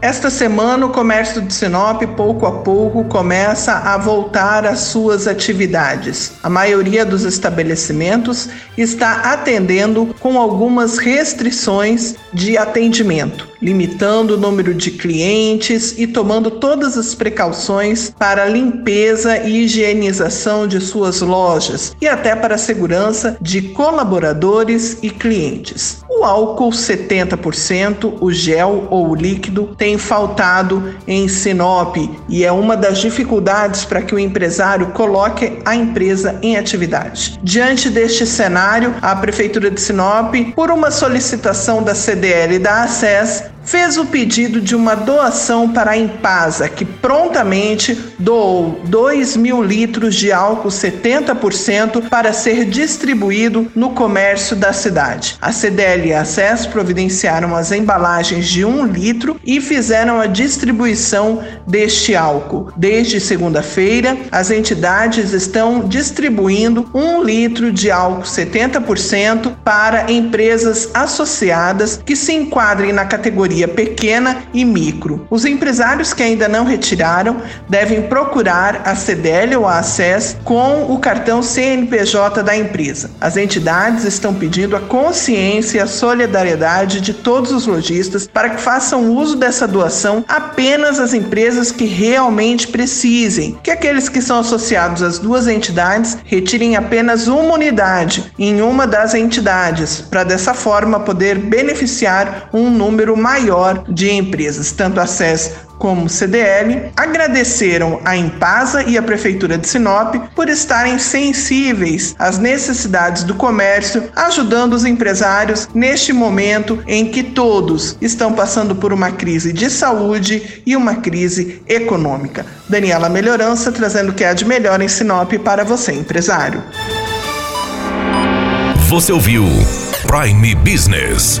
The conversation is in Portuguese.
Esta semana, o comércio de Sinop, pouco a pouco, começa a voltar às suas atividades. A maioria dos estabelecimentos está atendendo com algumas restrições de atendimento, limitando o número de clientes e tomando todas as precauções para limpeza e higienização de suas lojas e até para a segurança de colaboradores e clientes. O álcool 70%, o gel ou o líquido tem faltado em Sinop e é uma das dificuldades para que o empresário coloque a empresa em atividade. Diante deste cenário, a prefeitura de Sinop, por uma solicitação da CDL e da ACES, fez o pedido de uma doação para a Impasa, que prontamente doou 2 mil litros de álcool 70% para ser distribuído no comércio da cidade. A CDL e a SES providenciaram as embalagens de um litro e fizeram a distribuição deste álcool. Desde segunda-feira, as entidades estão distribuindo um litro de álcool 70% para empresas associadas que se enquadrem na categoria pequena e micro. Os empresários que ainda não retiraram devem procurar a CDL ou a ACES com o cartão CNPJ da empresa. As entidades estão pedindo a consciência e a solidariedade de todos os lojistas para que façam uso dessa doação apenas as empresas que realmente precisem, que aqueles que são associados às duas entidades retirem apenas uma unidade em uma das entidades, para dessa forma poder beneficiar um número maior maior de empresas, tanto a SES como CDL, agradeceram a Impasa e a Prefeitura de Sinop por estarem sensíveis às necessidades do comércio, ajudando os empresários neste momento em que todos estão passando por uma crise de saúde e uma crise econômica. Daniela Melhorança trazendo o que há de melhor em Sinop para você, empresário. Você ouviu Prime Business